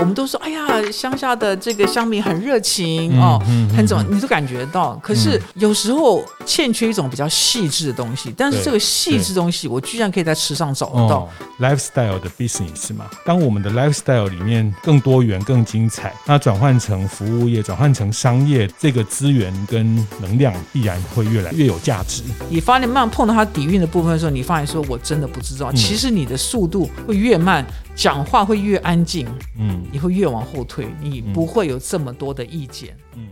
我们都说，哎呀，乡下的这个乡民很热情哦，很怎么，你都感觉到。可是有时候欠缺一种比较细致的东西，但是这个细致东西，我居然可以在吃上找得到。哦、lifestyle 的 business 嘛，当我们的 lifestyle 里面更多元、更精彩，那转换成服务业、转换成商业，这个资源跟能量必然会越来越有价值。你发现慢慢碰到它底蕴的部分的时候，你发现说，我真的不知道，其实你的速度会越慢。讲话会越安静，嗯，你会越往后退，你不会有这么多的意见，嗯。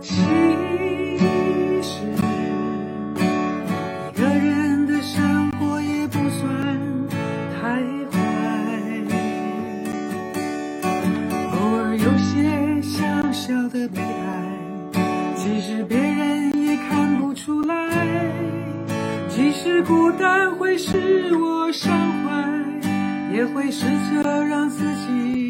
其实一个人的生活也不算太坏，偶尔有些小小的悲哀。出来，即使孤单会使我伤怀，也会试着让自己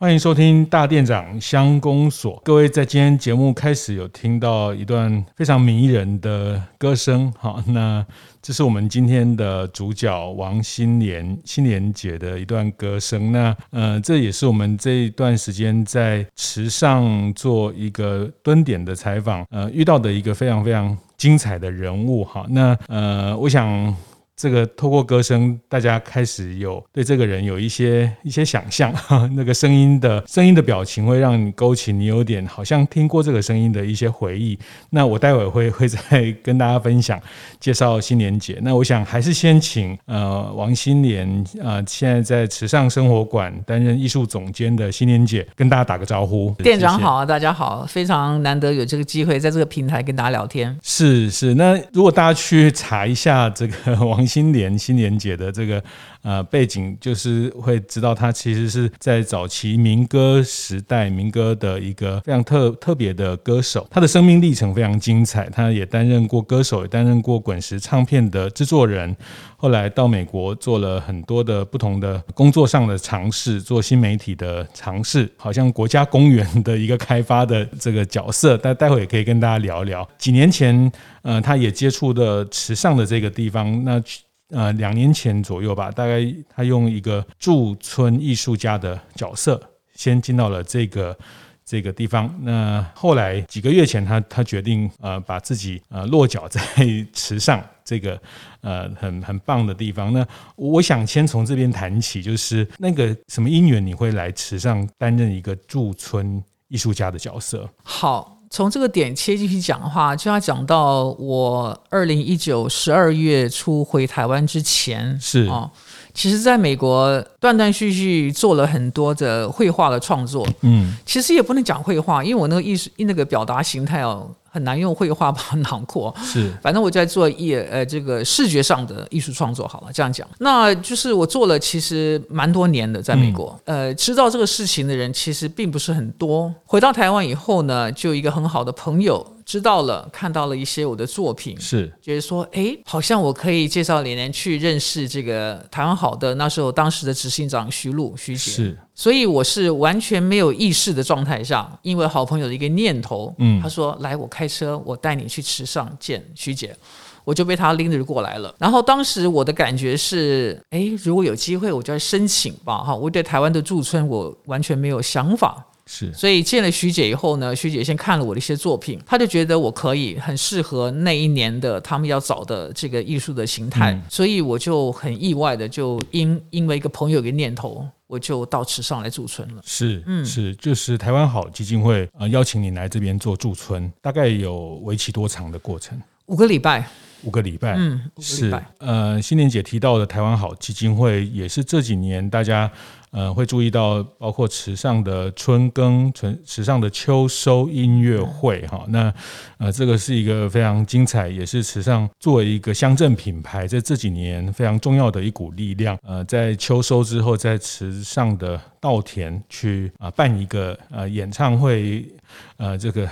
欢迎收听大店长乡公所，各位在今天节目开始有听到一段非常迷人的歌声，好，那。这是我们今天的主角王心莲心莲姐的一段歌声。那呃，这也是我们这一段时间在池上做一个蹲点的采访，呃，遇到的一个非常非常精彩的人物哈。那呃，我想。这个透过歌声，大家开始有对这个人有一些一些想象。那个声音的声音的表情会让你勾起你有点好像听过这个声音的一些回忆。那我待会会会再跟大家分享介绍新莲姐。那我想还是先请呃王新莲呃现在在池上生活馆担任艺术总监的新莲姐跟大家打个招呼。店长好，大家好，非常难得有这个机会在这个平台跟大家聊天。是是，那如果大家去查一下这个王。新莲新莲姐的这个呃背景，就是会知道他其实是在早期民歌时代民歌的一个非常特特别的歌手。他的生命历程非常精彩，他也担任过歌手，也担任过滚石唱片的制作人。后来到美国做了很多的不同的工作上的尝试，做新媒体的尝试，好像国家公园的一个开发的这个角色。待待会也可以跟大家聊聊。几年前，呃，他也接触了池上的这个地方。那呃，两年前左右吧，大概他用一个驻村艺术家的角色，先进到了这个这个地方。那后来几个月前他，他决定呃，把自己呃落脚在池上。这个呃很很棒的地方，那我想先从这边谈起，就是那个什么因缘你会来池上担任一个驻村艺术家的角色？好，从这个点切进去讲的话，就要讲到我二零一九十二月初回台湾之前是啊。其实，在美国断断续续做了很多的绘画的创作。嗯，其实也不能讲绘画，因为我那个艺术那个表达形态哦，很难用绘画把它囊括。是，反正我就在做艺呃这个视觉上的艺术创作。好了，这样讲，那就是我做了其实蛮多年的，在美国。嗯、呃，知道这个事情的人其实并不是很多。回到台湾以后呢，就一个很好的朋友。知道了，看到了一些我的作品，是。觉得说，哎，好像我可以介绍李连去认识这个台湾好的那时候当时的执行长徐璐徐姐，是，所以我是完全没有意识的状态下，因为好朋友的一个念头，嗯，他说来，我开车，我带你去池上见徐姐，我就被他拎着过来了。然后当时我的感觉是，哎，如果有机会，我就要申请吧，哈，我对台湾的驻村我完全没有想法。是，所以见了徐姐以后呢，徐姐先看了我的一些作品，她就觉得我可以很适合那一年的他们要找的这个艺术的形态，嗯、所以我就很意外的就因因为一个朋友的念头，我就到池上来驻村了。是，嗯，是，就是台湾好基金会呃邀请你来这边做驻村，大概有为期多长的过程？五个礼拜。五个礼拜，嗯，是，呃，心莲姐提到的台湾好基金会，也是这几年大家呃，会注意到包括池上的春耕、春池上的秋收音乐会哈。那呃，这个是一个非常精彩，也是池上作为一个乡镇品牌，在这几年非常重要的一股力量。呃，在秋收之后，在池上的稻田去啊办一个呃演唱会。呃，这个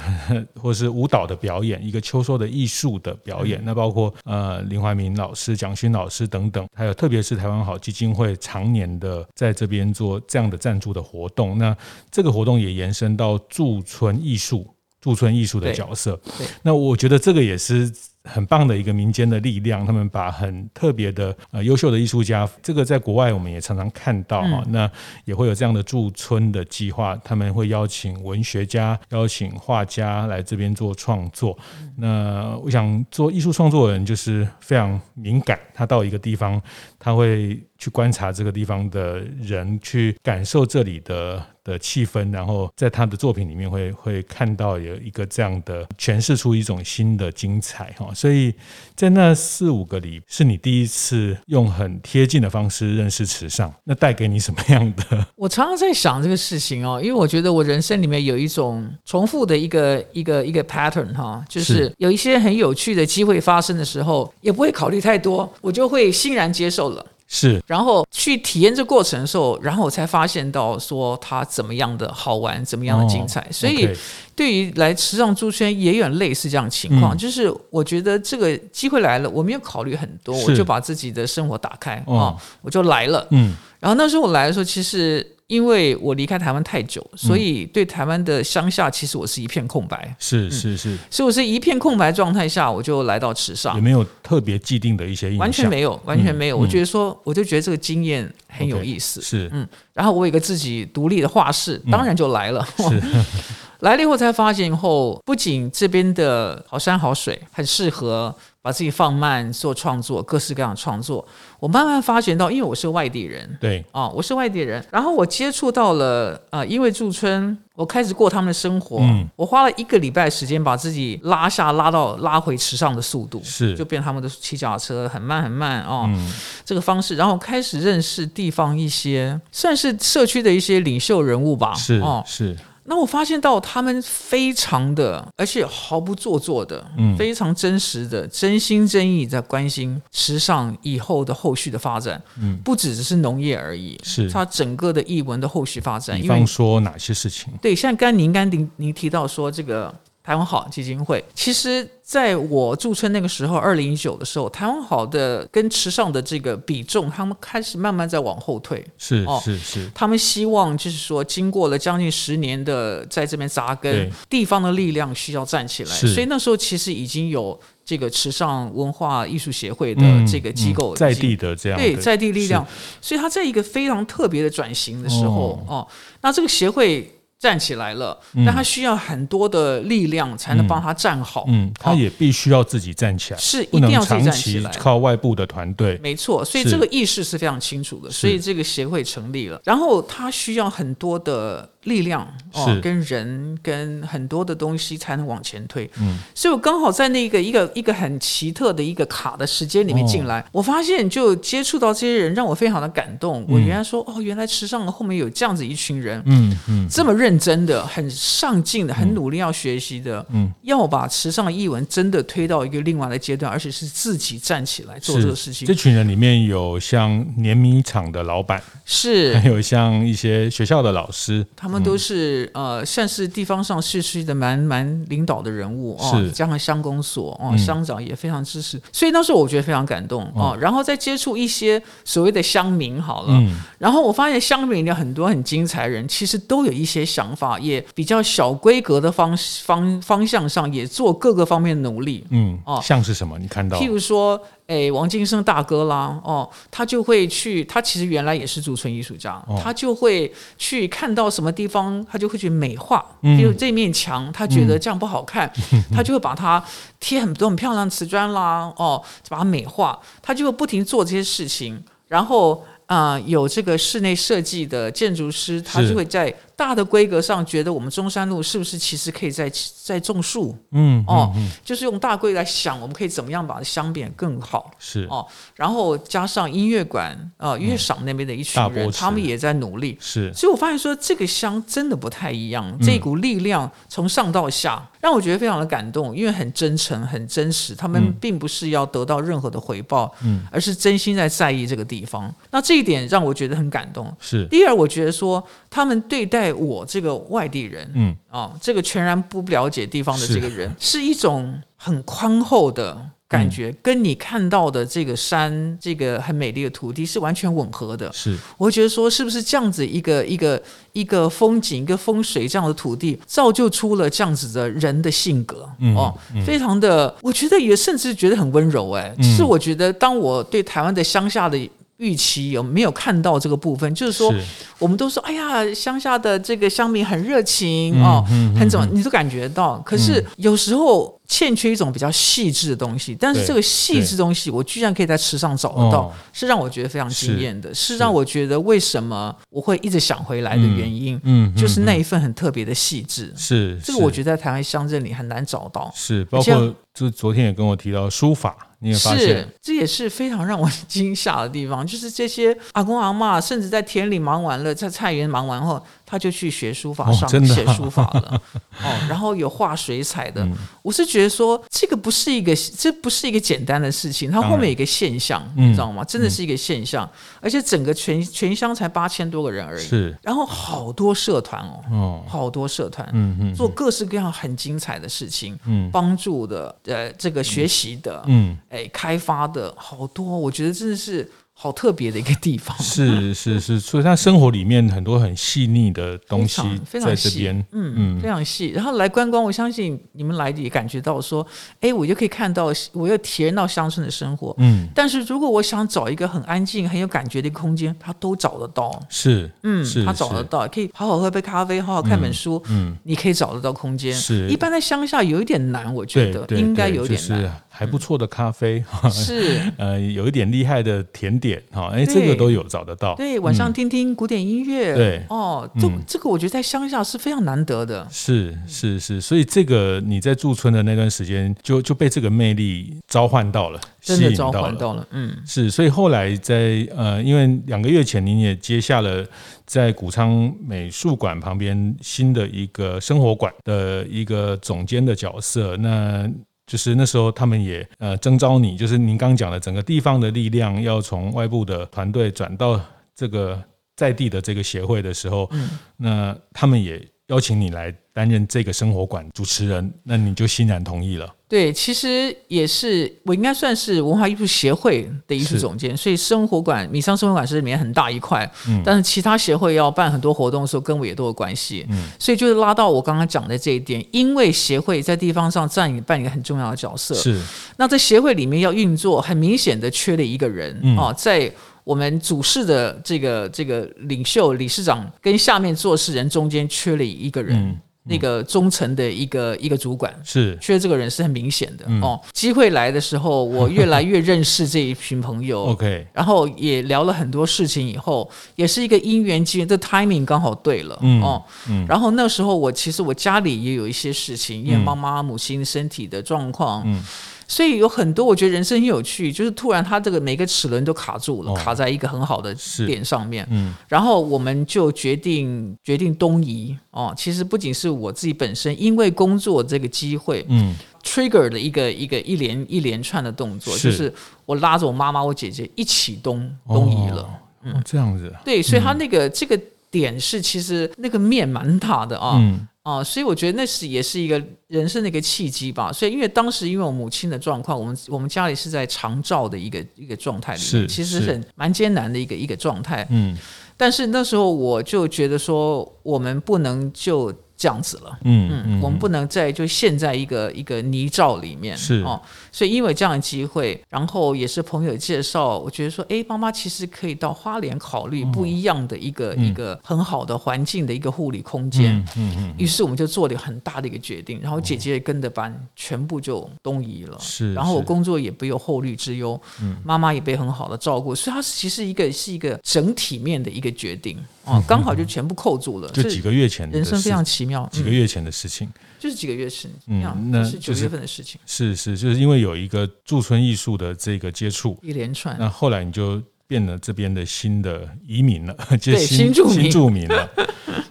或是舞蹈的表演，一个秋收的艺术的表演，那包括呃林怀民老师、蒋勋老师等等，还有特别是台湾好基金会常年的在这边做这样的赞助的活动，那这个活动也延伸到驻村艺术、驻村艺术的角色。那我觉得这个也是。很棒的一个民间的力量，他们把很特别的呃优秀的艺术家，这个在国外我们也常常看到哈，嗯、那也会有这样的驻村的计划，他们会邀请文学家、邀请画家来这边做创作。那我想做艺术创作的人就是非常敏感，他到一个地方，他会去观察这个地方的人，去感受这里的。的气氛，然后在他的作品里面会会看到有一个这样的诠释出一种新的精彩哈，所以在那四五个里，是你第一次用很贴近的方式认识池上，那带给你什么样的？我常常在想这个事情哦，因为我觉得我人生里面有一种重复的一个一个一个 pattern 哈，就是有一些很有趣的机会发生的时候，也不会考虑太多，我就会欣然接受了。是，然后去体验这过程的时候，然后我才发现到说它怎么样的好玩，怎么样的精彩。哦、所以，对于来时尚珠圈也有类似这样的情况，嗯、就是我觉得这个机会来了，我没有考虑很多，我就把自己的生活打开啊、哦哦，我就来了。嗯，然后那时候我来的时候，其实。因为我离开台湾太久，所以对台湾的乡下其实我是一片空白。是是是，所以我是一片空白状态下，我就来到池上。有没有特别既定的一些印象？完全没有，完全没有。我觉得说，我就觉得这个经验很有意思。是，嗯。然后我有一个自己独立的画室，当然就来了。是。来了以后才发现，以后不仅这边的好山好水，很适合。把自己放慢做创作，各式各样的创作。我慢慢发觉到，因为我是外地人，对啊，我是外地人。然后我接触到了啊、呃，因为驻村，我开始过他们的生活。嗯，我花了一个礼拜时间把自己拉下，拉到拉回池上的速度，是就变他们的骑脚踏车很慢很慢哦，嗯、这个方式，然后开始认识地方一些算是社区的一些领袖人物吧。是哦，是。那我发现到他们非常的，而且毫不做作的，嗯，非常真实的，真心真意在关心时尚以后的后续的发展，嗯，不只只是农业而已，是它整个的译文的后续发展。比方说哪些事情？对，像刚您刚您您提到说这个。台湾好基金会，其实在我驻村那个时候，二零一九的时候，台湾好的跟池上的这个比重，他们开始慢慢在往后退。是是是，他们希望就是说，经过了将近十年的在这边扎根，地方的力量需要站起来。所以那时候其实已经有这个池上文化艺术协会的这个机构、嗯嗯、在地的这样对在地力量，所以他在一个非常特别的转型的时候哦，哦，那这个协会。站起来了，但他需要很多的力量才能帮他站好。嗯，他也必须要自己站起来，是一定要自己站起来，靠外部的团队。没错，所以这个意识是非常清楚的，所以这个协会成立了。然后他需要很多的。力量哦，跟人跟很多的东西才能往前推。嗯，所以我刚好在那个一个一个很奇特的一个卡的时间里面进来，我发现就接触到这些人，让我非常的感动。我原来说哦，原来池上后面有这样子一群人，嗯嗯，这么认真的、很上进的、很努力要学习的，嗯，要把池上的艺文真的推到一个另外的阶段，而且是自己站起来做这个事情。这群人里面有像碾米厂的老板，是。还有像一些学校的老师，他们。都是呃，算是地方上市区的蛮蛮领导的人物哦，加上乡公所哦，乡长也非常支持，所以那时候我觉得非常感动哦。然后再接触一些所谓的乡民好了，然后我发现乡民里很多很精彩的人，其实都有一些想法，也比较小规格的方方方向上也做各个方面的努力。嗯哦，像是什么？你看到？譬如说。哎，王金生大哥啦，哦，他就会去，他其实原来也是驻村艺术家，哦、他就会去看到什么地方，他就会去美化，比如、嗯、这面墙，他觉得这样不好看，嗯、他就会把它贴很多很漂亮的瓷砖啦，哦，把它美化，他就会不停做这些事情，然后啊、呃，有这个室内设计的建筑师，他就会在大的规格上，觉得我们中山路是不是其实可以再再种树？嗯，哦，嗯嗯、就是用大规来想，我们可以怎么样把乡变更好？是哦，然后加上音乐馆啊、呃，乐赏那边的一群人，他们也在努力。是，所以我发现说这个香真的不太一样，这股力量从上到下。嗯让我觉得非常的感动，因为很真诚、很真实。他们并不是要得到任何的回报，嗯，而是真心在在意这个地方。那这一点让我觉得很感动。是。第二，我觉得说他们对待我这个外地人，嗯啊，这个全然不了解地方的这个人，是，是一种很宽厚的。感觉跟你看到的这个山，这个很美丽的土地是完全吻合的。是，我会觉得说，是不是这样子一个一个一个风景、一个风水这样的土地，造就出了这样子的人的性格？嗯、哦，非常的，我觉得也甚至觉得很温柔。哎，是我觉得当我对台湾的乡下的。预期有没有看到这个部分？就是说，我们都说，哎呀，乡下的这个乡民很热情哦，很怎么，你都感觉到。可是有时候欠缺一种比较细致的东西，但是这个细致东西，我居然可以在池上找得到，是让我觉得非常惊艳的，是让我觉得为什么我会一直想回来的原因。嗯，就是那一份很特别的细致。是这个，我觉得在台湾乡镇里很难找到。是，包括就昨天也跟我提到书法。是，这也是非常让我 惊吓的地方，就是这些阿公阿嬷，甚至在田里忙完了，在菜园忙完后。他就去学书法上，写书法了，哦，然后有画水彩的。嗯、我是觉得说，这个不是一个，这不是一个简单的事情，它后面有一个现象，你知道吗？真的是一个现象，嗯、而且整个全全乡才八千多个人而已，是，然后好多社团哦，哦。好多社团，嗯嗯，做各式各样很精彩的事情，嗯，帮助的，呃，这个学习的，嗯，哎，开发的好多，我觉得真的是。好特别的一个地方，是是是，所以他生活里面很多很细腻的东西在这边，嗯嗯，非常细。然后来观光，我相信你们来也感觉到说，哎，我就可以看到，我又体验到乡村的生活，嗯。但是如果我想找一个很安静、很有感觉的空间，他都找得到，是，嗯，他找得到，可以好好喝杯咖啡，好好看本书，嗯，你可以找得到空间。是，一般在乡下有一点难，我觉得应该有点难。还不错的咖啡，是 呃，有一点厉害的甜点哈，哎，这个都有找得到。对，晚上听听古典音乐，对哦，这这个我觉得在乡下是非常难得的。是是是，所以这个你在驻村的那段时间，就就被这个魅力召唤到了，真的召唤到了。嗯，是，所以后来在呃，因为两个月前您也接下了在谷仓美术馆旁边新的一个生活馆的一个总监的角色，那。就是那时候，他们也呃征召你，就是您刚讲的整个地方的力量要从外部的团队转到这个在地的这个协会的时候，嗯，那他们也邀请你来担任这个生活馆主持人，那你就欣然同意了。对，其实也是我应该算是文化艺术协会的艺术总监，所以生活馆米商生活馆是里面很大一块，嗯，但是其他协会要办很多活动的时候，跟我也都有关系，嗯，所以就是拉到我刚刚讲的这一点，因为协会在地方上占扮演一个很重要的角色，是，那在协会里面要运作，很明显的缺了一个人，嗯、啊，在我们主事的这个这个领袖理事长跟下面做事人中间缺了一个人。嗯那个中层的一个一个主管是缺这个人是很明显的、嗯、哦。机会来的时候，我越来越认识这一群朋友。OK，然后也聊了很多事情，以后也是一个因缘机缘，这 timing 刚好对了。嗯哦，嗯。然后那时候我其实我家里也有一些事情，因为妈妈母亲身体的状况。嗯。所以有很多，我觉得人生很有趣，就是突然他这个每个齿轮都卡住了，哦、卡在一个很好的点上面。嗯，然后我们就决定决定东移哦。其实不仅是我自己本身，因为工作这个机会，嗯，trigger 的一个一个一连一连串的动作，是就是我拉着我妈妈、我姐姐一起东东移了。哦、嗯，这样子。对，所以他那个、嗯、这个点是其实那个面蛮大的啊。嗯。啊，所以我觉得那是也是一个人生的一个契机吧。所以因为当时因为我母亲的状况，我们我们家里是在长照的一个一个状态里面，其实很蛮艰难的一个一个状态。嗯，但是那时候我就觉得说，我们不能就。这样子了，嗯嗯，嗯，我们不能再就陷在一个一个泥沼里面，是哦，所以因为这样的机会，然后也是朋友介绍，我觉得说，哎，妈妈其实可以到花莲考虑不一样的一个、哦、一个很好的环境的一个护理空间，嗯嗯，嗯，于是我们就做了很大的一个决定，然后姐姐也跟着班，全部就东移了，是，然后我工作也不有后虑之忧，嗯，妈妈也被很好的照顾，所以它其实一个是一个整体面的一个决定。哦，刚好就全部扣住了。就几个月前，人生非常奇妙。几个月前的事情，就是几个月前，嗯，那是九月份的事情。是是，就是因为有一个驻村艺术的这个接触，一连串。那后来你就变了这边的新的移民了，就，新住民，新住民了。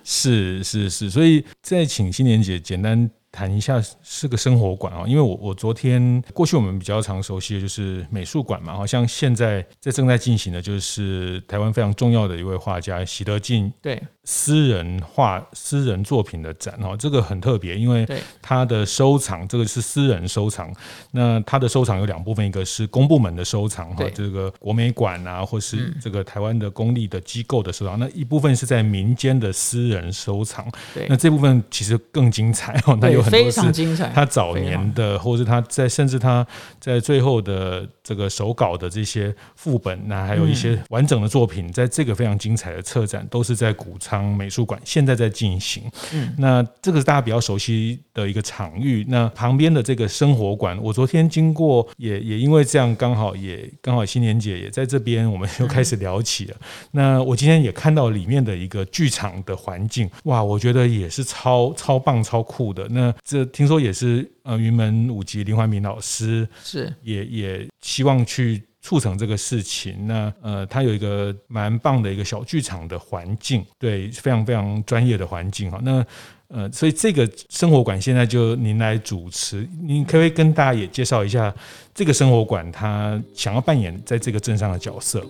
是是是，所以再请新年姐简单。谈一下是个生活馆啊，因为我我昨天过去我们比较常熟悉的就是美术馆嘛，好像现在在正在进行的就是台湾非常重要的一位画家席德进对。私人画私人作品的展哦，这个很特别，因为他的收藏这个是私人收藏，那他的收藏有两部分，一个是公部门的收藏哈，这个国美馆啊，或是这个台湾的公立的机构的收藏，那一部分是在民间的私人收藏，那这部分其实更精彩哦，那有。非常精彩。他早年的，或者是他在，甚至他在最后的这个手稿的这些副本，那还有一些完整的作品，在这个非常精彩的策展，都是在谷仓美术馆现在在进行。嗯，那这个是大家比较熟悉的一个场域。那旁边的这个生活馆，我昨天经过，也也因为这样，刚好也刚好新年姐也在这边，我们 又开始聊起了。那我今天也看到里面的一个剧场的环境，哇，我觉得也是超超棒、超酷的。那这听说也是呃云门舞集林怀民老师是也也希望去促成这个事情。那呃他有一个蛮棒的一个小剧场的环境，对，非常非常专业的环境哈。那呃所以这个生活馆现在就您来主持，您可不可以跟大家也介绍一下这个生活馆他想要扮演在这个镇上的角色？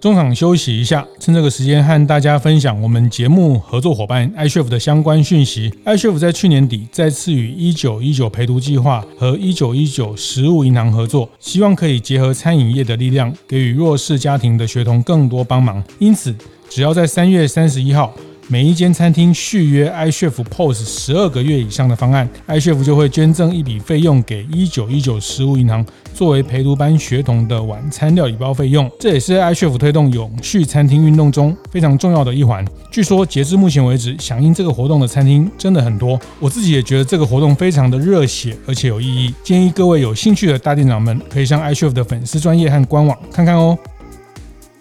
中场休息一下，趁这个时间和大家分享我们节目合作伙伴 i s h e f 的相关讯息。i s h e f 在去年底再次与一九一九陪读计划和一九一九食物银行合作，希望可以结合餐饮业的力量，给予弱势家庭的学童更多帮忙。因此，只要在三月三十一号，每一间餐厅续约 iChef POS 十二个月以上的方案，iChef 就会捐赠一笔费用给一九一九食物银行，作为陪读班学童的晚餐料理包费用。这也是 iChef 推动永续餐厅运动中非常重要的一环。据说截至目前为止，响应这个活动的餐厅真的很多。我自己也觉得这个活动非常的热血，而且有意义。建议各位有兴趣的大店长们，可以上 iChef 的粉丝专页和官网看看哦。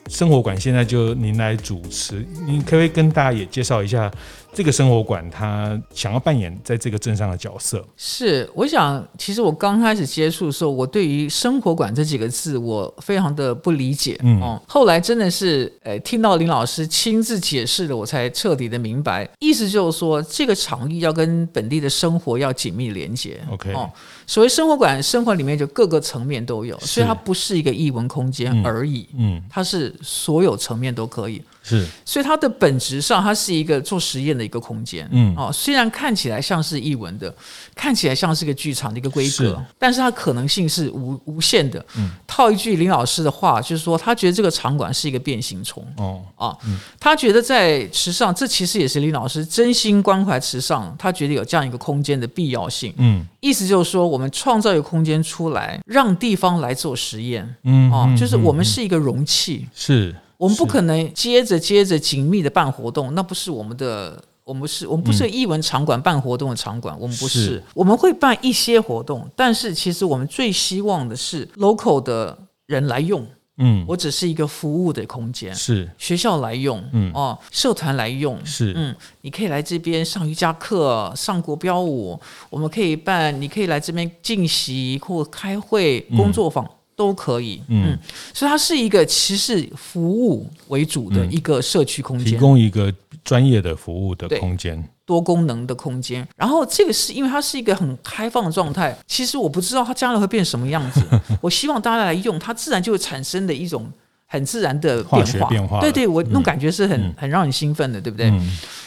生活馆现在就您来主持，您可不可以跟大家也介绍一下这个生活馆他想要扮演在这个镇上的角色？是，我想其实我刚开始接触的时候，我对于生活馆这几个字我非常的不理解，嗯，哦、后来真的是呃听到林老师亲自解释了，我才彻底的明白，意思就是说这个场域要跟本地的生活要紧密连接，OK，哦。所谓生活馆，生活里面就各个层面都有，所以它不是一个艺文空间而已，嗯，它是所有层面都可以。是，所以它的本质上，它是一个做实验的一个空间。嗯，哦，虽然看起来像是艺文的，看起来像是个剧场的一个规格，但是它可能性是无无限的。嗯，套一句林老师的话，就是说，他觉得这个场馆是一个变形虫。哦，啊，他觉得在池上，这其实也是林老师真心关怀池上，他觉得有这样一个空间的必要性。嗯，意思就是说，我们创造一个空间出来，让地方来做实验。嗯，哦，就是我们是一个容器。是。我们不可能接着接着紧密的办活动，那不是我们的，我们是，我们不是艺文场馆办活动的场馆，我们不是，是，我们会办一些活动，但是其实我们最希望的是 local 的人来用，嗯，我只是一个服务的空间，是。学校来用，嗯。哦，社团来用，是。嗯，你可以来这边上瑜伽课，上国标舞，我们可以办，你可以来这边进习或开会、工作坊。嗯都可以，嗯，所以它是一个其实服务为主的一个社区空间，提供一个专业的服务的空间，多功能的空间。然后这个是因为它是一个很开放的状态，其实我不知道它将来会变什么样子。我希望大家来用，它自然就会产生的一种很自然的变化。化学变化，对对，我那种感觉是很很让人兴奋的，对不对？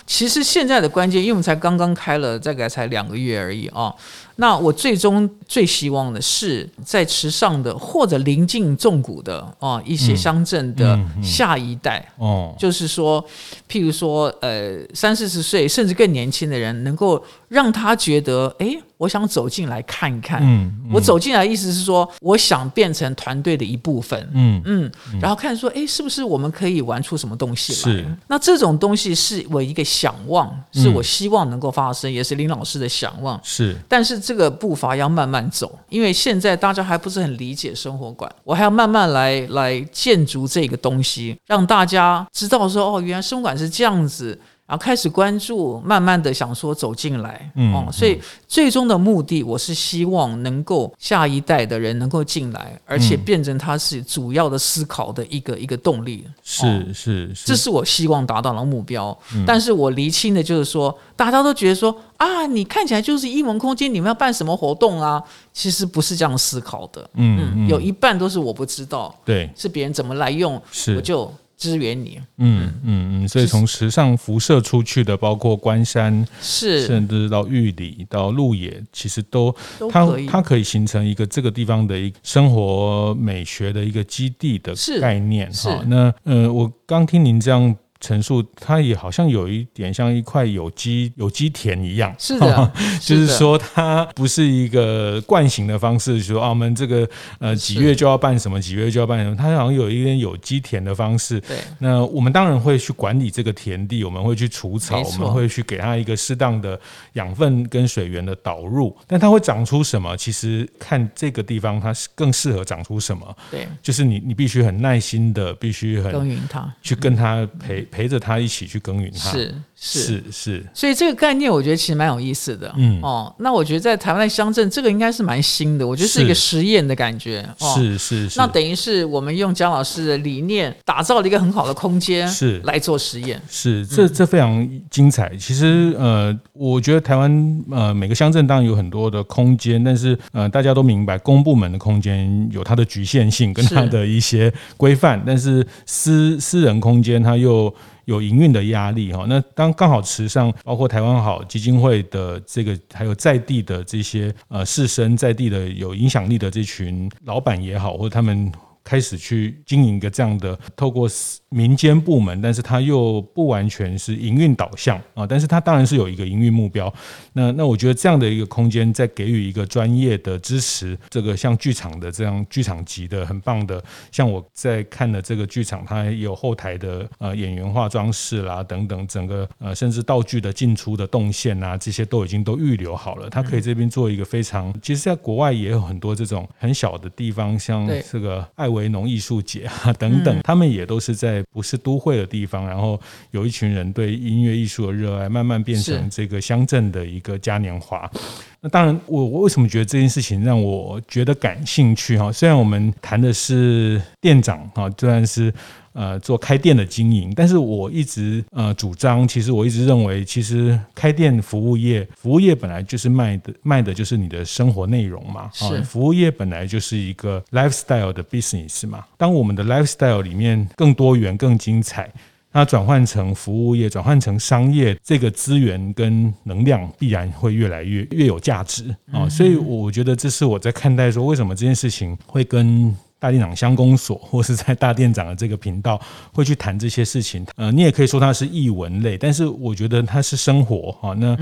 其实现在的关键，因为我们才刚刚开了，大概才两个月而已啊。那我最终最希望的是，在池上的或者临近纵谷的啊一些乡镇的下一代哦，就是说，譬如说呃三四十岁甚至更年轻的人，能够让他觉得，哎，我想走进来看一看。嗯，嗯我走进来的意思是说，我想变成团队的一部分。嗯嗯，然后看说，哎，是不是我们可以玩出什么东西来？是。那这种东西是我一个想望，是我希望能够发生，嗯、也是林老师的想望。是。但是这个步伐要慢慢走，因为现在大家还不是很理解生活馆，我还要慢慢来来建筑这个东西，让大家知道说，哦，原来生活馆是这样子。然后开始关注，慢慢的想说走进来，嗯，哦，所以最终的目的，我是希望能够下一代的人能够进来，而且变成他是主要的思考的一个一个动力，是是是，这是我希望达到的目标。但是我厘清的就是说，大家都觉得说啊，你看起来就是一文空间，你们要办什么活动啊？其实不是这样思考的，嗯，有一半都是我不知道，对，是别人怎么来用，是我就。支援你，嗯嗯嗯，所以从时尚辐射出去的，包括关山，是甚至到玉里、到鹿野，其实都，都它它可以形成一个这个地方的一个生活美学的一个基地的概念哈。那呃，我刚听您这样。陈述，它也好像有一点像一块有机有机田一样，是的，就是说它不是一个惯行的方式，说啊，我们这个呃几月就要办什么，几月就要办什么，它好像有一点有机田的方式。对，那我们当然会去管理这个田地，我们会去除草，我们会去给它一个适当的养分跟水源的导入，但它会长出什么？其实看这个地方，它是更适合长出什么？对，就是你你必须很耐心的，必须很耕耘它，去跟它陪。陪着他一起去耕耘，它是是。是，是，所以这个概念我觉得其实蛮有意思的。嗯。哦，那我觉得在台湾的乡镇，这个应该是蛮新的，我觉得是一个实验的感觉。是是是，那等于是我们用江老师的理念打造了一个很好的空间，是。来做实验。是这这非常精彩。其实呃，我觉得台湾呃每个乡镇当然有很多的空间，但是呃大家都明白公部门的空间有它的局限性跟它的一些规范，但是私私人空间它又有营运的压力哈，那当刚好池上包括台湾好基金会的这个，还有在地的这些呃士绅，在地的有影响力的这群老板也好，或者他们。开始去经营一个这样的透过民间部门，但是它又不完全是营运导向啊，但是它当然是有一个营运目标。那那我觉得这样的一个空间，在给予一个专业的支持，这个像剧场的这样剧场级的很棒的，像我在看的这个剧场，它有后台的呃演员化妆室啦等等，整个呃甚至道具的进出的动线啊，这些都已经都预留好了。它可以这边做一个非常，其实在国外也有很多这种很小的地方，像这个艾维。维农艺术节啊等等，他们也都是在不是都会的地方，然后有一群人对音乐艺术的热爱，慢慢变成这个乡镇的一个嘉年华。那当然，我我为什么觉得这件事情让我觉得感兴趣哈？虽然我们谈的是店长哈，虽然是。呃，做开店的经营，但是我一直呃主张，其实我一直认为，其实开店服务业，服务业本来就是卖的卖的就是你的生活内容嘛，是、哦、服务业本来就是一个 lifestyle 的 business 嘛。当我们的 lifestyle 里面更多元、更精彩，那转换成服务业，转换成商业，这个资源跟能量必然会越来越越有价值啊、哦。所以我觉得这是我在看待说，为什么这件事情会跟。大店长相公所，或是在大店长的这个频道，会去谈这些事情。呃，你也可以说它是译文类，但是我觉得它是生活哈。那。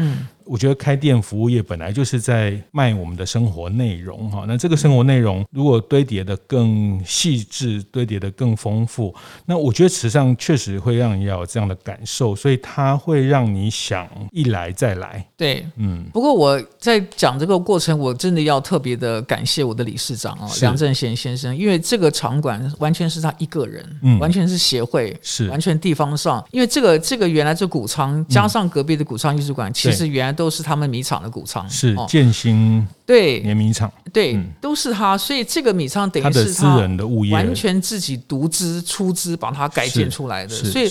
嗯我觉得开店服务业本来就是在卖我们的生活内容哈，那这个生活内容如果堆叠的更细致，堆叠的更丰富，那我觉得池上确实会让你要有这样的感受，所以它会让你想一来再来。对，嗯。不过我在讲这个过程，我真的要特别的感谢我的理事长哦，梁正贤先生，因为这个场馆完全是他一个人，嗯，完全是协会，是完全地方上，因为这个这个原来这谷仓加上隔壁的谷仓艺术馆，其实原来。都是他们米厂的谷仓，是建新对。碾米厂，对，对，都是他，所以这个米仓等于是他完全自己独资出资把它改建出来的，所以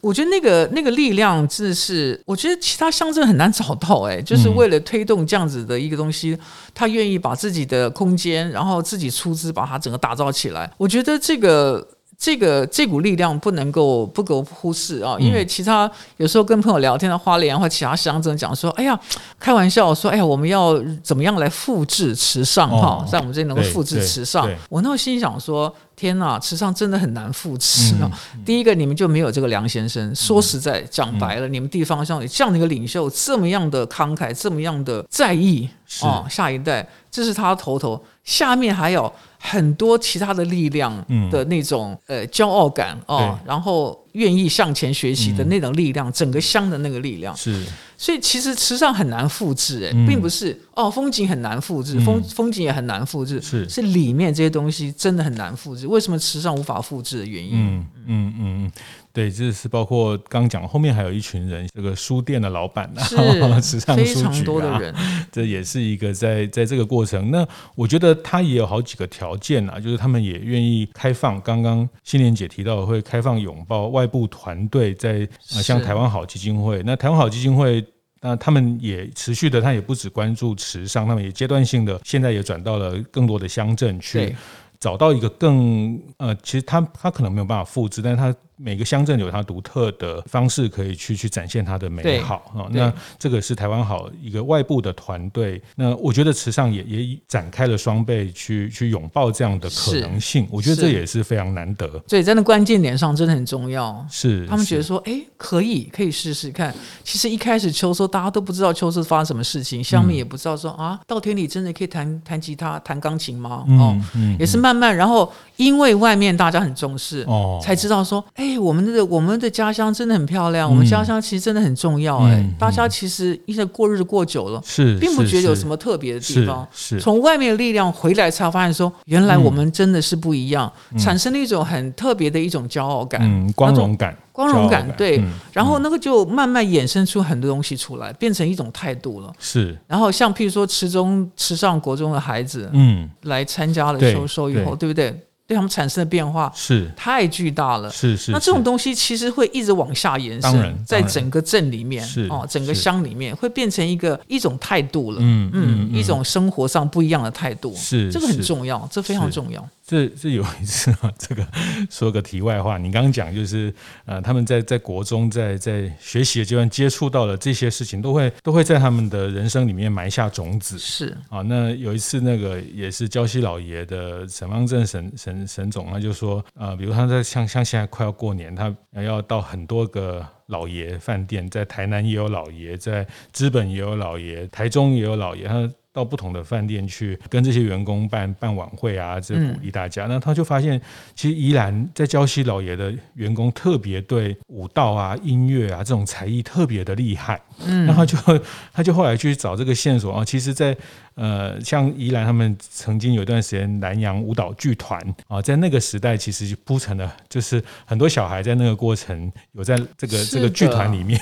我觉得那个那个力量真的是，我觉得其他乡镇很难找到，哎，就是为了推动这样子的一个东西，他愿意把自己的空间，然后自己出资把它整个打造起来，我觉得这个。这个这股力量不能够不够忽视啊，因为其他有时候跟朋友聊天，的花莲或其他乡镇讲说，哎呀，开玩笑说，哎呀，我们要怎么样来复制池上哈，在我们这里能够复制池上。我那时候心想说，天呐，池上真的很难复制啊。第一个，你们就没有这个梁先生。说实在，讲白了，你们地方上有这样的一个领袖，这么样的慷慨，这么样的在意啊，下一代，这是他头头，下面还有。很多其他的力量的那种、嗯、呃骄傲感哦，然后愿意向前学习的那种力量，嗯、整个乡的那个力量。是，所以其实池上很难复制哎，嗯、并不是哦风景很难复制，风风景也很难复制，是。是里面这些东西真的很难复制。为什么池上无法复制的原因？嗯嗯嗯嗯。对，这是包括刚讲后面还有一群人，这个书店的老板啊，是 池上书局啊，非常多的人，这也是一个在在这个过程。那我觉得他也有好几个条件啊，就是他们也愿意开放。刚刚心莲姐提到会开放拥抱外部团队，在像台湾好基金会，那台湾好基金会，那他们也持续的，他也不只关注池上，他们也阶段性的，现在也转到了更多的乡镇去，找到一个更呃，其实他他可能没有办法复制，但是他。每个乡镇有它独特的方式，可以去去展现它的美好啊。那这个是台湾好一个外部的团队。那我觉得池上也也展开了双倍去去拥抱这样的可能性。我觉得这也是非常难得。所以在那关键点上真的很重要。是他们觉得说，哎，可以可以试试看。其实一开始秋收大家都不知道秋收发生什么事情，乡民也不知道说啊，稻田里真的可以弹弹吉他、弹钢琴吗？哦，也是慢慢，然后因为外面大家很重视，哦，才知道说，哎。哎，我们的我们的家乡真的很漂亮，嗯、我们家乡其实真的很重要。哎、嗯，大家其实一直过日子过久了，是，并不觉得有什么特别的地方。是，从外面的力量回来，才发现说，原来我们真的是不一样，嗯、产生了一种很特别的一种骄傲感，嗯，光荣感，光荣感。对，嗯、然后那个就慢慢衍生出很多东西出来，变成一种态度了。是，然后像譬如说池中池上国中的孩子，嗯，来参加了秋收以后，对，对不对？对他们产生的变化是。太巨大了，是是。那这种东西其实会一直往下延伸，在整个镇里面，哦，整个乡里面会变成一个一种态度了，嗯嗯，一种生活上不一样的态度，是这个很重要，这非常重要。这这有一次啊，这个说个题外话，你刚刚讲就是呃，他们在在国中在在学习的阶段接触到了这些事情，都会都会在他们的人生里面埋下种子。是啊，那有一次那个也是礁溪老爷的沈方正沈沈沈总，他就说呃，比如他在像像现在快要过年，他要到很多个老爷饭店，在台南也有老爷，在资本也有老爷，台中也有老爷，他。到不同的饭店去跟这些员工办办晚会啊，这鼓励大家。嗯、那他就发现，其实宜兰在礁溪老爷的员工特别对舞蹈啊、音乐啊这种才艺特别的厉害。嗯，然后就 他就后来去找这个线索啊，其实，在。呃，像宜兰他们曾经有一段时间南洋舞蹈剧团啊，在那个时代其实就铺成了，就是很多小孩在那个过程有在这个这个剧团里面，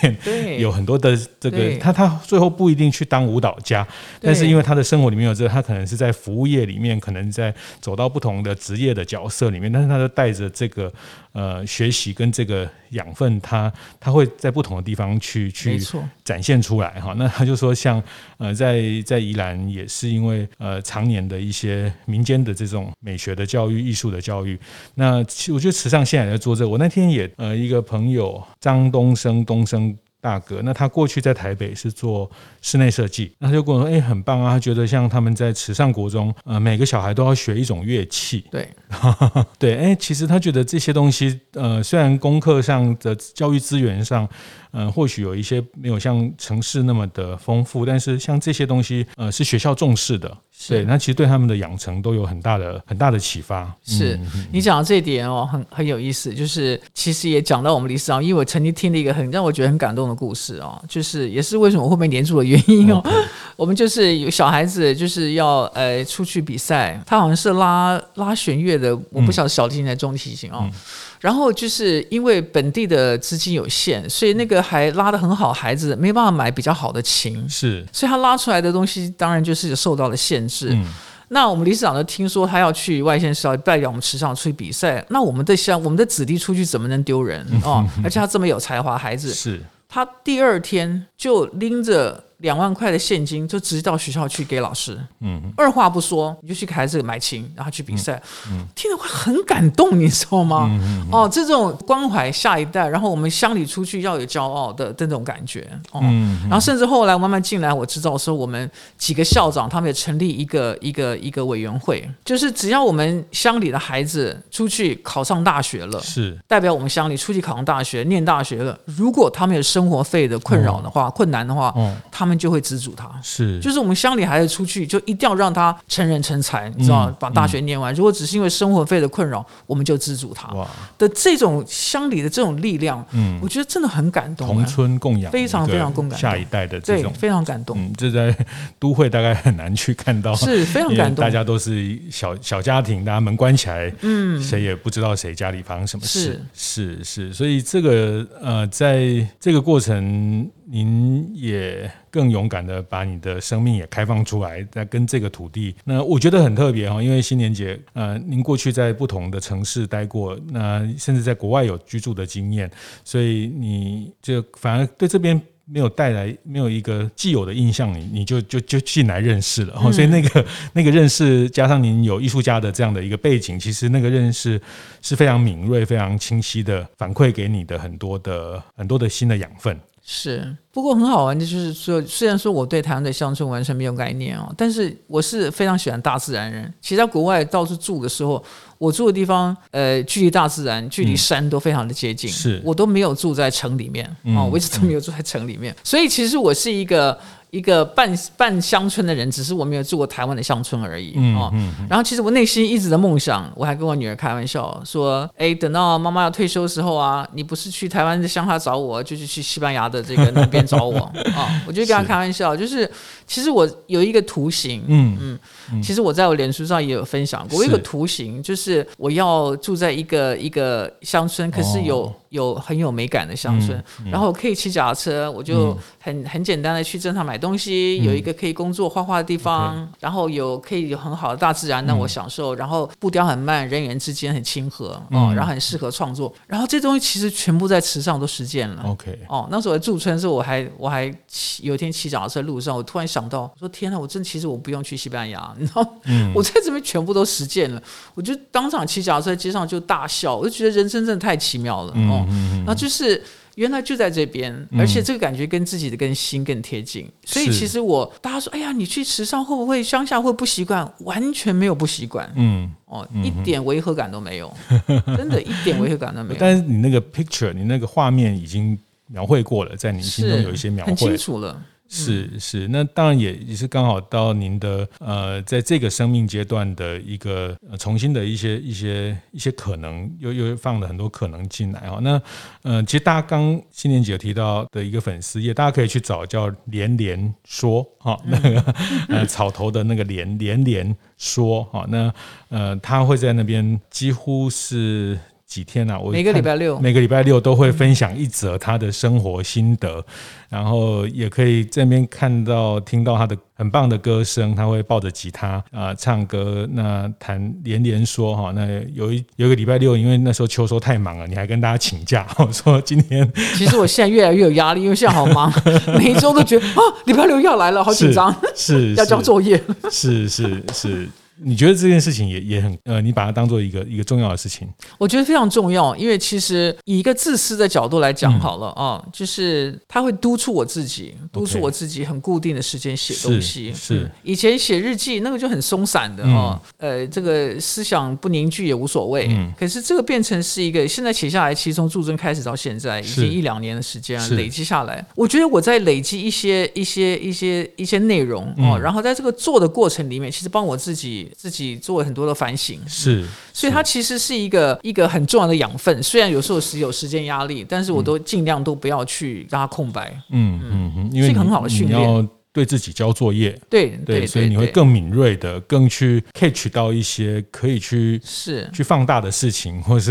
有很多的这个他他最后不一定去当舞蹈家，但是因为他的生活里面有这个，他可能是在服务业里面，可能在走到不同的职业的角色里面，但是他就带着这个呃学习跟这个养分，他他会在不同的地方去去展现出来哈。那他就说像呃在在宜兰也。是因为呃，常年的一些民间的这种美学的教育、艺术的教育，那其实我觉得池上现在也在做这个。我那天也呃，一个朋友张东升，东升。大哥，那他过去在台北是做室内设计，那他就跟我说：“哎、欸，很棒啊！他觉得像他们在慈善国中，呃，每个小孩都要学一种乐器。对”对，对，哎，其实他觉得这些东西，呃，虽然功课上的教育资源上，呃，或许有一些没有像城市那么的丰富，但是像这些东西，呃，是学校重视的。对，那其实对他们的养成都有很大的很大的启发。是、嗯、你讲到这一点哦，很很有意思。就是其实也讲到我们理事长，因为我曾经听了一个很让我觉得很感动的故事哦，就是也是为什么会被黏住的原因哦。我们就是有小孩子就是要呃出去比赛，他好像是拉拉弦乐的，我不晓得小提琴还是中提琴哦。嗯然后就是因为本地的资金有限，所以那个还拉得很好，孩子没办法买比较好的琴，是，所以他拉出来的东西当然就是受到了限制。嗯，那我们理事长呢，听说他要去外县市，要代表我们池上出去比赛，那我们的像我们的子弟出去怎么能丢人？哦？而且他这么有才华，孩子。是，他第二天就拎着两万块的现金，就直接到学校去给老师。嗯，二话不说，你就去给孩子买琴，然后去比赛。嗯，听了会很感动，你知道吗？嗯、哦，这种关怀下一代，然后我们乡里出去要有骄傲的这种感觉。哦，嗯、然后甚至后来慢慢进来，我知道说我们几个校长他们也成立一个一个一个委员会，就是只要我们乡里的孩子出去考上大学了，是代表我们乡里出去考上大学、念大学了。如果他们有生活费的困扰的话，哦、困难的话，哦、他们就会资助他。是，就是我们乡里孩子出去就一定要让他成人成才，你知道，把大学念完。嗯、如果只是因为生活费的困扰，我们就资助他。哇的这种乡里的这种力量，嗯，我觉得真的很感动。同村共养，非常非常共感。下一代的这种非常感动。嗯，这在 都会大概很难去看到，是非常感动。大家都是小小家庭，大家门关起来，嗯，谁也不知道谁家里发生什么事。是是是，所以这个呃，在这个过程。您也更勇敢的把你的生命也开放出来，在跟这个土地，那我觉得很特别哈，因为新年节，呃，您过去在不同的城市待过，那甚至在国外有居住的经验，所以你就反而对这边没有带来没有一个既有的印象，你 你就就就进来认识了，所以那个那个认识加上您有艺术家的这样的一个背景，其实那个认识是非常敏锐、非常清晰的反馈给你的很多的很多的新的养分。是，不过很好玩的就是说，虽然说我对台湾的乡村完全没有概念哦，但是我是非常喜欢大自然人。其实在国外到处住的时候，我住的地方，呃，距离大自然、距离山都非常的接近。是，我都没有住在城里面哦，我一直都没有住在城里面。所以其实我是一个。一个半半乡村的人，只是我没有住过台湾的乡村而已哦。然后其实我内心一直的梦想，我还跟我女儿开玩笑说：“哎，等到妈妈要退休的时候啊，你不是去台湾的乡下找我，就是去西班牙的这个那边找我啊。”我就跟她开玩笑，就是其实我有一个图形，嗯嗯，其实我在我脸书上也有分享过，我有一个图形，就是我要住在一个一个乡村，可是有。有很有美感的乡村，嗯嗯、然后可以骑脚踏车，我就很很简单的去镇上买东西，嗯、有一个可以工作画画的地方，嗯、然后有可以有很好的大自然让我享受，嗯、然后步调很慢，人与人之间很亲和，嗯、哦，然后很适合创作，然后这东西其实全部在池上都实践了。OK，哦，那时候我驻村的时候，我还我还骑有一天骑脚踏车路上，我突然想到，我说天哪，我真的其实我不用去西班牙，你知道，嗯、我在这边全部都实践了，我就当场骑脚踏车在街上就大笑，我就觉得人生真的太奇妙了，哦。嗯，然后就是原来就在这边，而且这个感觉跟自己的跟心更贴近，所以其实我大家说，哎呀，你去池上会不会乡下会不习惯？完全没有不习惯，嗯，哦，一点违和感都没有，真的，一点违和感都没有。但是你那个 picture，你那个画面已经描绘过了，在你心中有一些描绘，很清楚了。是是，那当然也也是刚好到您的呃，在这个生命阶段的一个、呃、重新的一些一些一些可能，又又放了很多可能进来哈。那呃，其实大家刚新年姐有提到的一个粉丝页，大家可以去找叫连连说哈，那 个呃草头的那个连连连说哈，那呃他会在那边几乎是。几天啊？我每个礼拜六，每个礼拜六都会分享一则他的生活心得，然后也可以这边看到、听到他的很棒的歌声。他会抱着吉他啊、呃、唱歌，那谈连连说哈。那有一有一个礼拜六，因为那时候秋收太忙了，你还跟大家请假，我 说今天。其实我现在越来越有压力，因为现在好忙，每一周都觉得啊，礼拜六要来了，好紧张，是，是 要交作业，是是是。是你觉得这件事情也也很呃，你把它当做一个一个重要的事情？我觉得非常重要，因为其实以一个自私的角度来讲好了啊、就是他会督促我自己，督促我自己很固定的时间写东西。是，以前写日记那个就很松散的哦，嗯、呃，这个思想不凝聚也无所谓。嗯。可是这个变成是一个现在写下来，其实从驻村开始到现在已经一两年的时间累积下来，我觉得我在累积一些一些一些一些内容哦，嗯、然后在这个做的过程里面，其实帮我自己。自己做了很多的反省，是，所以它其实是一个一个很重要的养分。虽然有时候是有时间压力，但是我都尽量都不要去让它空白。嗯嗯。嗯，因为是一个很好的训练。对自己交作业，对对，对，所以你会更敏锐的，更去 catch 到一些可以去是。去放大的事情，或是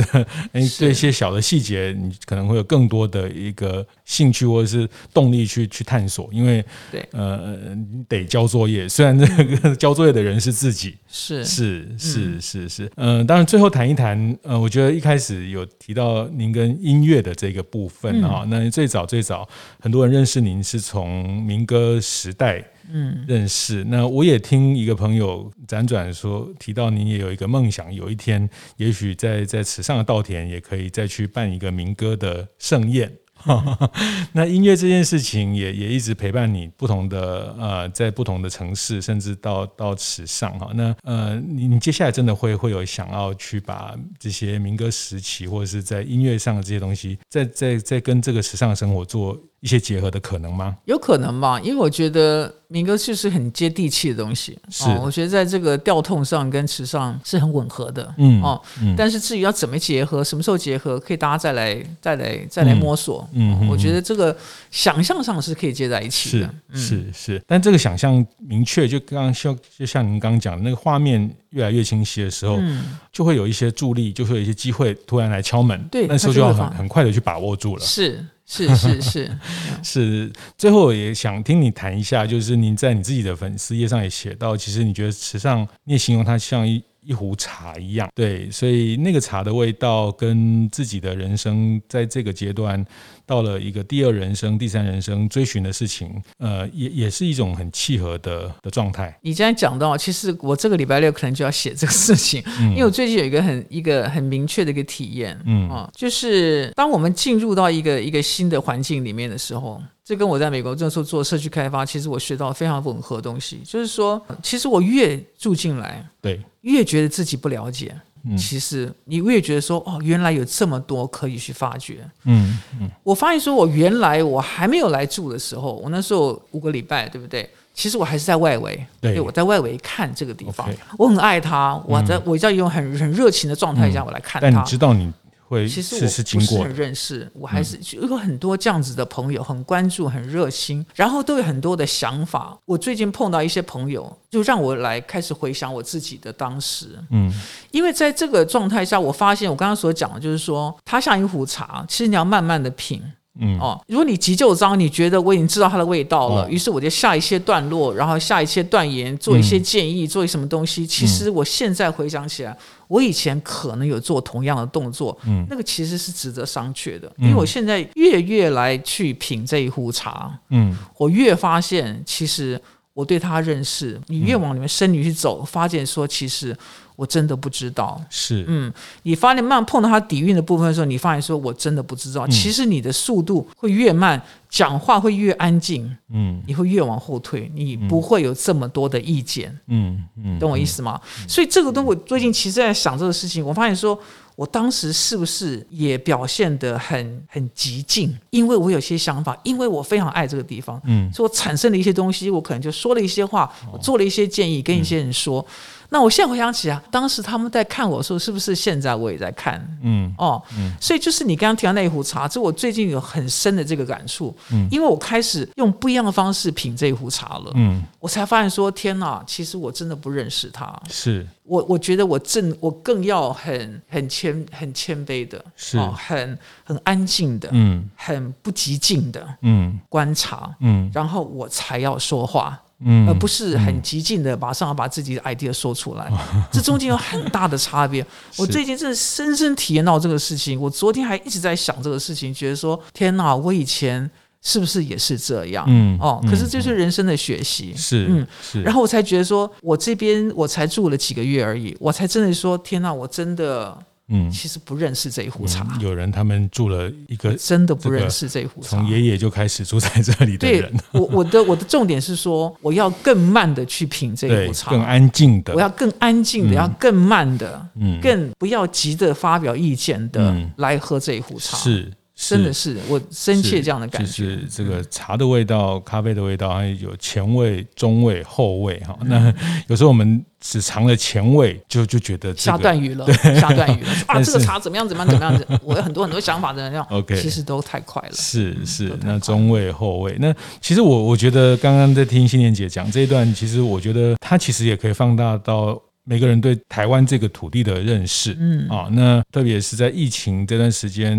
哎，对一些小的细节，你可能会有更多的一个兴趣或者是动力去去探索。因为对。呃，你得交作业，虽然这个 交作业的人是自己，是。是是是是，嗯、呃，当然最后谈一谈，呃，我觉得一开始有提到您跟音乐的这个部分啊、嗯，那最早最早很多人认识您是从民歌时代嗯。认识，那我也听一个朋友辗转说提到您也有一个梦想，有一天也许在在池上的稻田也可以再去办一个民歌的盛宴。那音乐这件事情也也一直陪伴你，不同的呃，在不同的城市，甚至到到池上哈。那呃，你你接下来真的会会有想要去把这些民歌时期，或者是在音乐上的这些东西，在在在跟这个时尚生活做一些结合的可能吗？有可能吧，因为我觉得民歌就是很接地气的东西。是，哦、我觉得在这个调痛上跟词上是很吻合的。嗯哦嗯，但是至于要怎么结合，什么时候结合，可以大家再来再来再来摸索。嗯，嗯，我觉得这个想象上是可以接在一起的。是是是，但这个想象明确，就刚刚像就像您刚刚讲的那个画面越来越清晰的时候，嗯，就会有一些助力，就会有一些机会突然来敲门。对，那时候就要很很快的去把握住了。是。是是是。是，最后也想听你谈一下，就是您在你自己的粉丝页上也写到，其实你觉得时尚，你也形容它像一一壶茶一样，对，所以那个茶的味道跟自己的人生在这个阶段。到了一个第二人生、第三人生追寻的事情，呃，也也是一种很契合的的状态。你今天讲到，其实我这个礼拜六可能就要写这个事情，嗯，因为我最近有一个很一个很明确的一个体验，嗯啊，就是当我们进入到一个一个新的环境里面的时候，这跟我在美国那时候做社区开发，其实我学到非常吻合的东西，就是说，其实我越住进来，对，越觉得自己不了解。嗯其实你越觉得说哦，原来有这么多可以去发掘。嗯嗯，我发现说，我原来我还没有来住的时候，我那时候五个礼拜，对不对？其实我还是在外围，对，我在外围看这个地方，我很爱他，我在我在用很很热情的状态下我来看它。但你知道你。会其实我不是很认识，我还是有很多这样子的朋友，很关注，很热心，然后都有很多的想法。我最近碰到一些朋友，就让我来开始回想我自己的当时。嗯，因为在这个状态下，我发现我刚刚所讲的，就是说它像一壶茶，其实你要慢慢的品。嗯。哦，如果你急救章，你觉得我已经知道它的味道了，于是我就下一些段落，然后下一些断言，做一些建议，做一什么东西。其实我现在回想起来，我以前可能有做同样的动作，嗯，那个其实是值得商榷的，因为我现在越越来去品这一壶茶，嗯，我越发现其实我对它认识，你越往里面深里去走，发现说其实。我真的不知道，是。嗯，你发现慢慢碰到他底蕴的部分的时候，你发现说我真的不知道。嗯、其实你的速度会越慢，讲话会越安静，嗯，你会越往后退，你不会有这么多的意见，嗯嗯，懂我意思吗？嗯、所以这个东西我最近其实在想这个事情，我发现说我当时是不是也表现得很很激进？因为我有些想法，因为我非常爱这个地方，嗯，所以我产生了一些东西，我可能就说了一些话，我做了一些建议，跟一些人说。嗯那我现在回想起啊，当时他们在看我的时候，是不是现在我也在看？嗯，哦，嗯，所以就是你刚刚提到那一壶茶，这我最近有很深的这个感触。嗯，因为我开始用不一样的方式品这一壶茶了。嗯，我才发现说，天哪，其实我真的不认识他。是，我我觉得我正我更要很很谦很谦卑的，是，哦，很很安静的，嗯，很不激进的，嗯，观察，嗯，然后我才要说话。嗯，而不是很激进的马上要把自己的 idea 说出来，嗯、这中间有很大的差别。我最近真的深深体验到这个事情，我昨天还一直在想这个事情，觉得说天哪，我以前是不是也是这样？嗯，哦，可是这是人生的学习，是嗯。是，然后我才觉得说，我这边我才住了几个月而已，我才真的说天哪，我真的。嗯，其实不认识这一壶茶。有人他们住了一个真的不认识这一壶茶，从爷爷就开始住在这里的人。我我的我的重点是说，我要更慢的去品这一壶茶，更安静的。我要更安静的，要更慢的，嗯，更不要急着发表意见的来喝这一壶茶。是。真的是我深切这样的感觉，就是这个茶的味道、咖啡的味道，还有前味、中味、后味哈。那有时候我们只尝了前味，就就觉得下断雨了，下断雨了 啊！这个茶怎么样？怎么样？怎么样？我有很多很多想法的，这样 OK，其实都太快了。是是，那中味、后味，那其实我我觉得刚刚在听心莲姐讲这一段，其实我觉得它其实也可以放大到。每个人对台湾这个土地的认识，嗯啊，那特别是在疫情这段时间，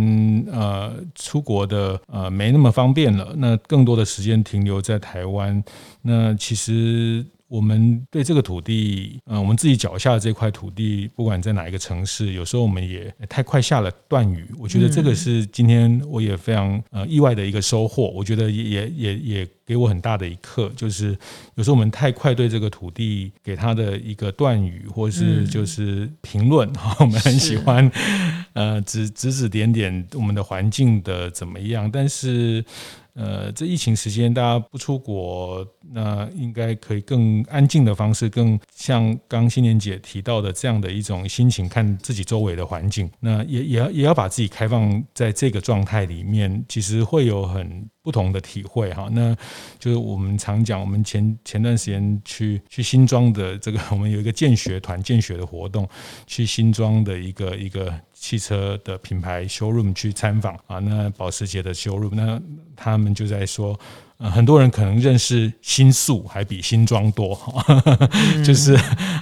呃，出国的呃没那么方便了，那更多的时间停留在台湾，那其实我们对这个土地，嗯，我们自己脚下的这块土地，不管在哪一个城市，有时候我们也太快下了断语。我觉得这个是今天我也非常呃意外的一个收获。我觉得也也也也给我很大的一课，就是有时候我们太快对这个土地给他的一个断语，或是就是评论，哈，我们很喜欢呃指指指点点我们的环境的怎么样，但是。呃，这疫情时间大家不出国，那应该可以更安静的方式，更像刚新年姐提到的这样的一种心情，看自己周围的环境。那也也要也要把自己开放在这个状态里面，其实会有很不同的体会哈。那就是我们常讲，我们前前段时间去去新庄的这个，我们有一个建学团建学的活动，去新庄的一个一个。汽车的品牌 showroom 去参访啊，那保时捷的 showroom，那他们就在说，呃，很多人可能认识新宿还比新庄多，嗯、就是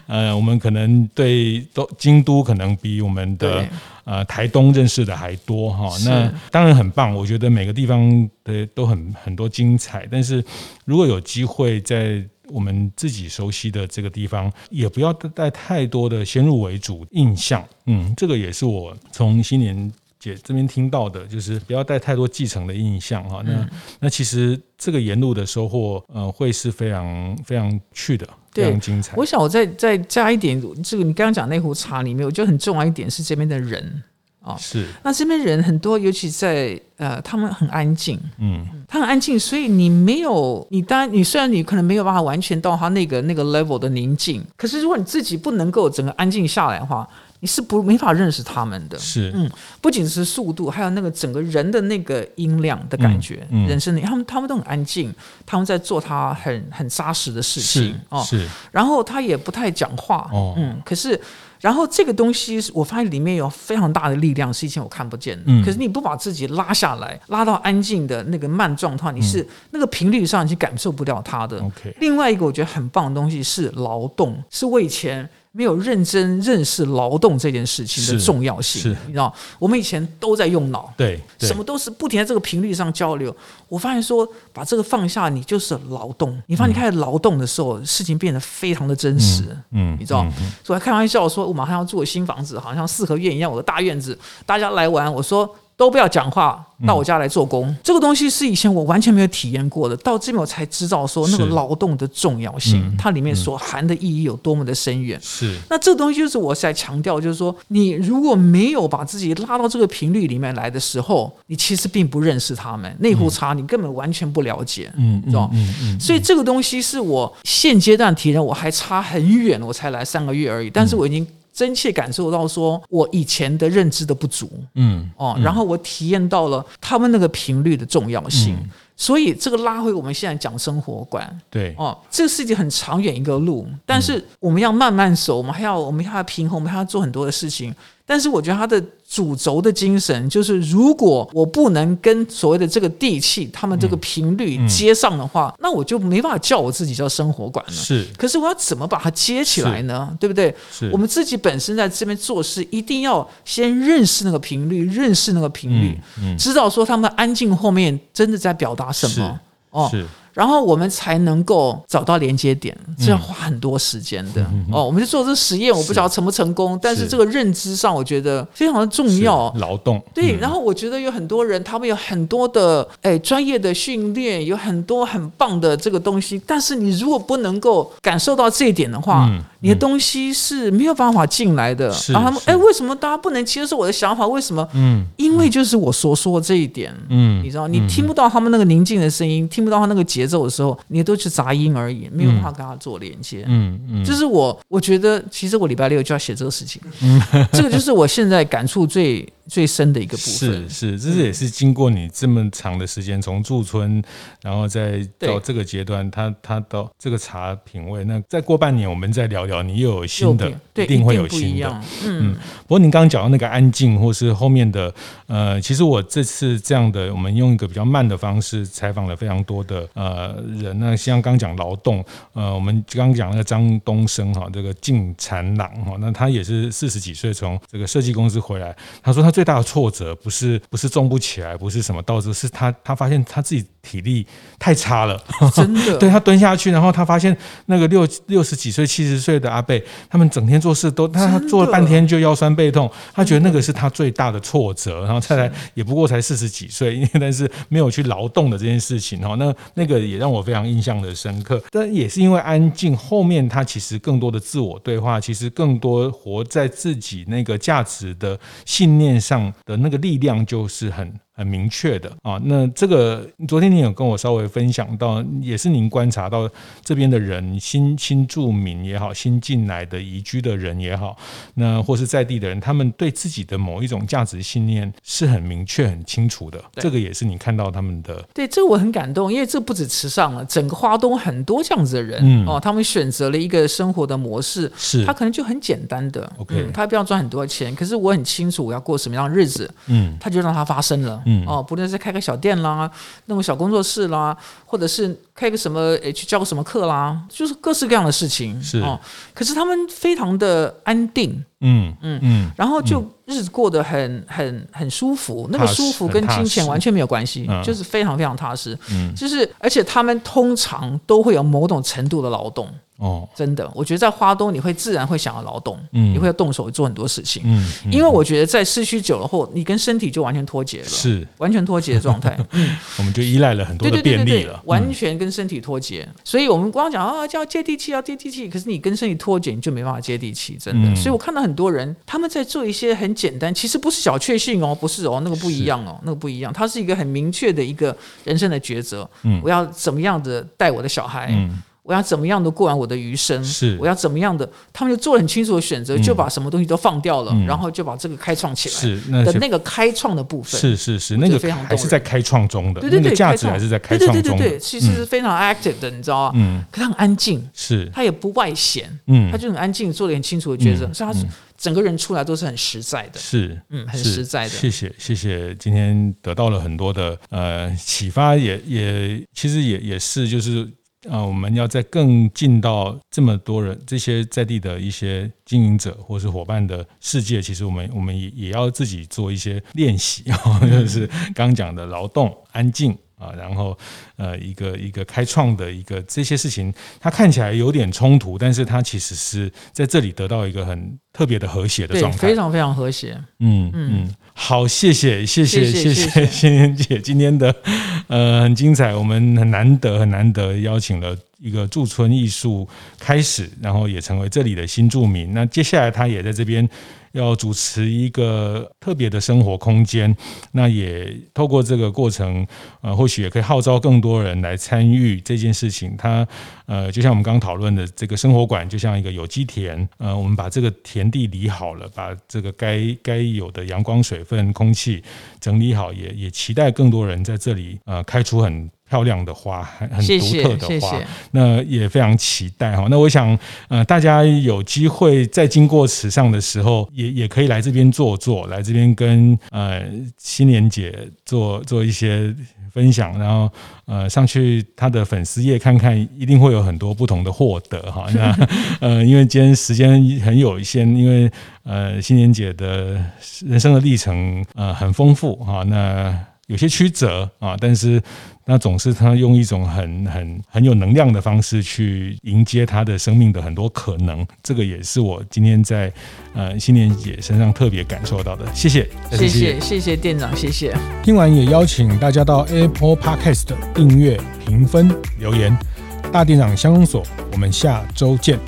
呃，我们可能对都京都可能比我们的呃台东认识的还多哈。那当然很棒，我觉得每个地方的都很很多精彩，但是如果有机会在。我们自己熟悉的这个地方，也不要带太多的先入为主印象。嗯，这个也是我从新年姐这边听到的，就是不要带太多继承的印象哈。那那其实这个沿路的收获，呃，会是非常非常去的，非常精彩。我想我再再加一点，这个你刚刚讲那壶茶里面，我觉得很重要一点是这边的人。哦，是。那这边人很多，尤其在呃，他们很安静，嗯，他很安静，所以你没有，你当然，你虽然你可能没有办法完全到他那个那个 level 的宁静，可是如果你自己不能够整个安静下来的话，你是不没法认识他们的。是，嗯，不仅是速度，还有那个整个人的那个音量的感觉，嗯，嗯。人生的，他们他们都很安静，他们在做他很很扎实的事情，是，哦，是，然后他也不太讲话，哦，嗯，可是。然后这个东西，我发现里面有非常大的力量，是以前我看不见的。嗯。可是你不把自己拉下来，拉到安静的那个慢状态，你是那个频率上，你是感受不了它的。OK。另外一个我觉得很棒的东西是劳动，是我以前。没有认真认识劳动这件事情的重要性，你知道，我们以前都在用脑，对，什么都是不停在这个频率上交流。我发现说，把这个放下，你就是劳动。你发现你开始劳动的时候，事情变得非常的真实，嗯，你知道。所以还开玩笑说，我马上要住新房子，好像四合院一样，我的大院子，大家来玩。我说。都不要讲话，到我家来做工。嗯、这个东西是以前我完全没有体验过的，到这边我才知道说那个劳动的重要性，嗯、它里面所含的意义有多么的深远。是，那这个东西就是我在强调，就是说你如果没有把自己拉到这个频率里面来的时候，你其实并不认识他们。内裤差你根本完全不了解，嗯，知道、嗯嗯嗯、所以这个东西是我现阶段体验，我还差很远，我才来三个月而已，但是我已经。真切感受到说，我以前的认知的不足，嗯，哦，然后我体验到了他们那个频率的重要性，嗯、所以这个拉回我们现在讲生活观，对，哦，这个是一件很长远一个路，但是我们要慢慢走，我们还要我们还要平衡，我们还要做很多的事情。但是我觉得它的主轴的精神就是，如果我不能跟所谓的这个地气，他们这个频率接上的话，那我就没办法叫我自己叫生活馆了。是，可是我要怎么把它接起来呢？对不对？是，我们自己本身在这边做事，一定要先认识那个频率，认识那个频率，知道说他们安静后面真的在表达什么。哦。是。然后我们才能够找到连接点，这要花很多时间的、嗯、哦。我们就做这个实验，我不知道成不成功，但是这个认知上，我觉得非常的重要。劳动对，然后我觉得有很多人，他们有很多的哎专业的训练，有很多很棒的这个东西，但是你如果不能够感受到这一点的话，嗯、你的东西是没有办法进来的。是然后他们哎，为什么大家不能接受我的想法？为什么？嗯，因为就是我所说的这一点，嗯，你知道，你听不到他们那个宁静的声音，听不到他那个节。节奏的时候，你都是杂音而已，没有办法跟他做连接。嗯嗯，就是我我觉得，其实我礼拜六就要写这个事情。嗯，这个就是我现在感触最最深的一个部分。是是，这是也是经过你这么长的时间，从驻村，然后再到这个阶段，他他到这个茶品味。那再过半年，我们再聊聊，你又有新的，对，一定会有新的。嗯，不过您刚刚讲到那个安静，或是后面的呃，其实我这次这样的，我们用一个比较慢的方式采访了非常多的呃。呃，人那，像刚讲劳动，呃，我们刚刚讲那个张东升哈，这个进产郎哈，那他也是四十几岁从这个设计公司回来，他说他最大的挫折不是不是种不起来，不是什么导致，是他他发现他自己体力太差了，真的。对他蹲下去，然后他发现那个六六十几岁、七十岁的阿贝，他们整天做事都他他做了半天就腰酸背痛，他觉得那个是他最大的挫折。然后再来也不过才四十几岁，因为但是没有去劳动的这件事情哈，那那个也让我非常印象的深刻。但也是因为安静，后面他其实更多的自我对话，其实更多活在自己那个价值的信念上的那个力量，就是很。很明确的啊，那这个昨天你有跟我稍微分享到，也是您观察到这边的人新新住民也好，新进来的移居的人也好，那或是在地的人，他们对自己的某一种价值信念是很明确、很清楚的。这个也是你看到他们的。对，这个我很感动，因为这不止池上了，整个花东很多这样子的人、嗯、哦，他们选择了一个生活的模式，是，他可能就很简单的，OK，、嗯、他不要赚很多钱，可是我很清楚我要过什么样的日子，嗯，他就让它发生了。哦，不论是开个小店啦，弄个小工作室啦，或者是开个什么，诶，去教个什么课啦，就是各式各样的事情。是。哦，可是他们非常的安定，嗯嗯。嗯，然后就日子过得很很很舒服。那个舒服跟金钱完全没有关系，就是非常非常踏实。嗯，就是而且他们通常都会有某种程度的劳动。哦，真的，我觉得在花东你会自然会想要劳动，嗯，你会要动手做很多事情，嗯，因为我觉得在市区久了后，你跟身体就完全脱节了，是。完全脱节的状态，嗯，我们就依赖了很多的便利了，完全跟身体脱节，所以我们光讲啊叫接地气要接地气，可是你跟身体脱节，你就没办法接地气，真的，所以我看到很多人他们在做一些很简单，其实不是小确幸哦，不是哦，那个不一样哦，那个不一样，它是一个很明确的一个人生的抉择，嗯，我要怎么样的带我的小孩，嗯。我要怎么样的过完我的余生？是，我要怎么样的？他们就做了很清楚的选择，就把什么东西都放掉了，嗯、然后就把这个开创起来。是，那的那个开创的部分。是是是，那个非常还是在开创中的。对对对，那个价值还是在开创中的。对对对对对，其实是非常 active 的，嗯、你知道吗？嗯。可他很安静。是。他也不外显。嗯。他就很安静，做了很清楚的抉择，嗯、所以他整个人出来都是很实在的。是。嗯，很实在的。谢谢谢谢，今天得到了很多的呃启发也，也也其实也也是就是。啊、我们要在更近到这么多人，这些在地的一些经营者或是伙伴的世界，其实我们我们也也要自己做一些练习，就是刚讲的劳动、安静。啊，然后呃，一个一个开创的一个这些事情，它看起来有点冲突，但是它其实是在这里得到一个很特别的和谐的状态，非常非常和谐。嗯嗯，好，谢谢谢谢谢谢心莲 姐今天的呃很精彩，我们很难得很难得邀请了一个驻村艺术开始，然后也成为这里的新住民。那接下来他也在这边。要主持一个特别的生活空间，那也透过这个过程，呃，或许也可以号召更多人来参与这件事情。他，呃，就像我们刚刚讨论的，这个生活馆就像一个有机田，呃，我们把这个田地理好了，把这个该该有的阳光、水分、空气整理好，也也期待更多人在这里，呃，开出很。漂亮的花，很很独特的花，那也非常期待哈。那我想，呃，大家有机会在经过池上的时候，也也可以来这边坐坐，来这边跟呃心莲姐做做一些分享，然后呃上去她的粉丝页看看，一定会有很多不同的获得哈。那呃，因为今天时间很有限，因为呃心莲姐的人生的历程呃很丰富哈，那有些曲折啊，但是。那总是他用一种很很很有能量的方式去迎接他的生命的很多可能，这个也是我今天在呃新莲姐身上特别感受到的。谢谢，谢谢，谢谢店长，谢谢。听完也邀请大家到 Apple Podcast 订阅、评分、留言。大店长相公所，我们下周见。